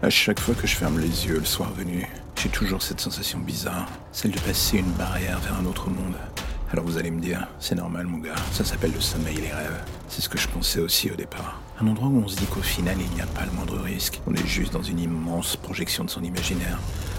À chaque fois que je ferme les yeux le soir venu, j'ai toujours cette sensation bizarre, celle de passer une barrière vers un autre monde. Alors vous allez me dire, c'est normal mon gars, ça s'appelle le sommeil et les rêves. C'est ce que je pensais aussi au départ. Un endroit où on se dit qu'au final il n'y a pas le moindre risque. On est juste dans une immense projection de son imaginaire.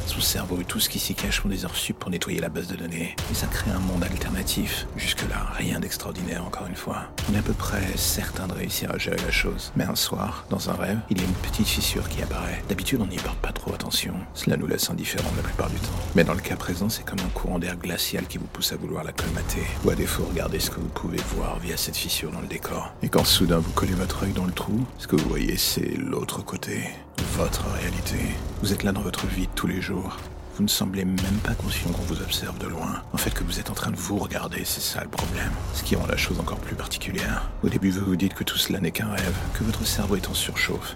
Son cerveau et tout ce qui s'y cache font des heures sup pour nettoyer la base de données. Et ça crée un monde alternatif. Jusque-là, rien d'extraordinaire encore une fois. On est à peu près certain de réussir à gérer la chose. Mais un soir, dans un rêve, il y a une petite fissure qui apparaît. D'habitude, on n'y porte pas trop attention. Cela nous laisse indifférents la plupart du temps. Mais dans le cas présent, c'est comme un courant d'air glacial qui vous pousse à vouloir la colmater. Ou à défaut, regardez ce que vous pouvez voir via cette fissure dans le décor. Et quand soudain vous collez votre œil dans le trou, ce que vous voyez, c'est l'autre côté. Votre réalité. Vous êtes là dans votre vie tous les jours. Vous ne semblez même pas conscient qu'on vous observe de loin. En fait, que vous êtes en train de vous regarder, c'est ça le problème. Ce qui rend la chose encore plus particulière. Au début, vous vous dites que tout cela n'est qu'un rêve, que votre cerveau est en surchauffe.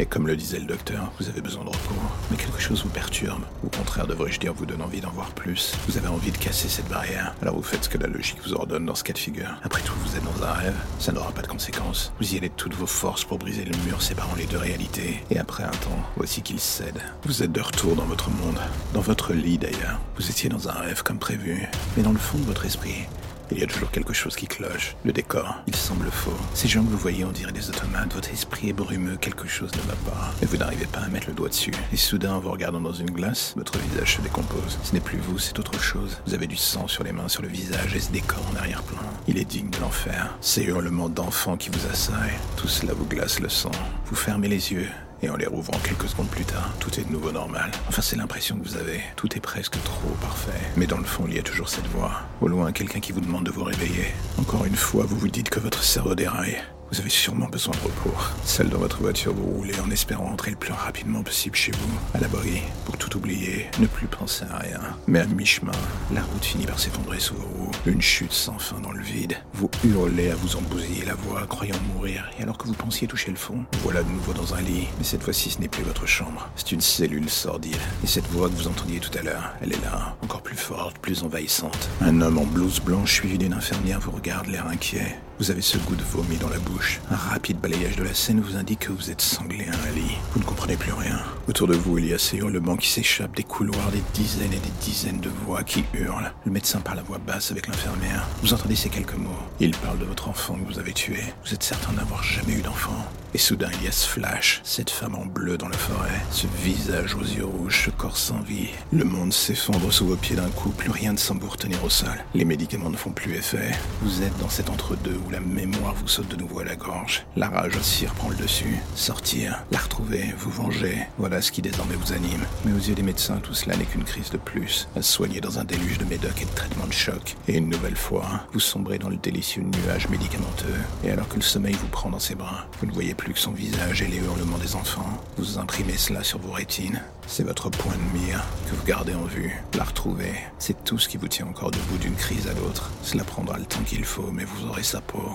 Et comme le disait le docteur, vous avez besoin de repos. Mais quelque chose vous perturbe. Au contraire, devrais-je dire, vous donne envie d'en voir plus? Vous avez envie de casser cette barrière. Alors vous faites ce que la logique vous ordonne dans ce cas de figure. Après tout, vous êtes dans un rêve. Ça n'aura pas de conséquences. Vous y allez de toutes vos forces pour briser le mur séparant les deux réalités. Et après un temps, voici qu'il cède. Vous êtes de retour dans votre monde. Dans votre lit d'ailleurs. Vous étiez dans un rêve comme prévu. Mais dans le fond de votre esprit, il y a toujours quelque chose qui cloche. Le décor, il semble faux. Ces gens que vous voyez, on dirait des automates. Votre esprit est brumeux, quelque chose ne va pas. Et vous n'arrivez pas à mettre le doigt dessus. Et soudain, en vous regardant dans une glace, votre visage se décompose. Ce n'est plus vous, c'est autre chose. Vous avez du sang sur les mains, sur le visage, et ce décor en arrière-plan. Il est digne de l'enfer. Ces hurlements d'enfants qui vous assaillent. Tout cela vous glace le sang. Vous fermez les yeux. Et en les rouvrant quelques secondes plus tard, tout est de nouveau normal. Enfin, c'est l'impression que vous avez. Tout est presque trop parfait. Mais dans le fond, il y a toujours cette voix. Au loin, quelqu'un qui vous demande de vous réveiller. Encore une fois, vous vous dites que votre cerveau déraille. Vous avez sûrement besoin de repos. Seul dans votre voiture, vous roulez en espérant rentrer le plus rapidement possible chez vous, à l'abri, pour tout oublier, ne plus penser à rien. Mais à mi-chemin, la route finit par s'effondrer sous vos roues. Une chute sans fin dans le vide. Vous hurlez à vous embousiller la voix, croyant mourir. Et alors que vous pensiez toucher le fond, vous voilà de nouveau dans un lit. Mais cette fois-ci, ce n'est plus votre chambre. C'est une cellule sordide. Et cette voix que vous entendiez tout à l'heure, elle est là, encore plus forte, plus envahissante. Un homme en blouse blanche suivi d'une infirmière vous regarde, l'air inquiet. Vous avez ce goût de vomi dans la bouche. Un rapide balayage de la scène vous indique que vous êtes sanglé à un lit. Vous ne comprenez plus rien. Autour de vous, il y a ces hurlements qui s'échappent des couloirs, des dizaines et des dizaines de voix qui hurlent. Le médecin parle à voix basse avec l'infirmière. Vous entendez ces quelques mots. Il parle de votre enfant que vous avez tué. Vous êtes certain d'avoir jamais eu d'enfant. Et soudain, il y a ce flash, cette femme en bleu dans la forêt, ce visage aux yeux rouges, ce corps sans vie. Le monde s'effondre sous vos pieds d'un coup, plus rien ne semble vous retenir au sol. Les médicaments ne font plus effet. Vous êtes dans cet entre-deux où la mémoire vous saute de nouveau à la gorge. La rage aussi reprend le dessus. Sortir, la retrouver, vous venger, voilà ce qui désormais vous anime. Mais aux yeux des médecins, tout cela n'est qu'une crise de plus, à soigner dans un déluge de médocs et de traitements de choc. Et une nouvelle fois, vous sombrez dans le délicieux nuage médicamenteux. Et alors que le sommeil vous prend dans ses bras, vous ne voyez plus que son visage et les hurlements des enfants. Vous imprimez cela sur vos rétines. C'est votre point de mire que vous gardez en vue. La retrouver, c'est tout ce qui vous tient encore debout d'une crise à l'autre. Cela prendra le temps qu'il faut, mais vous aurez sa peau.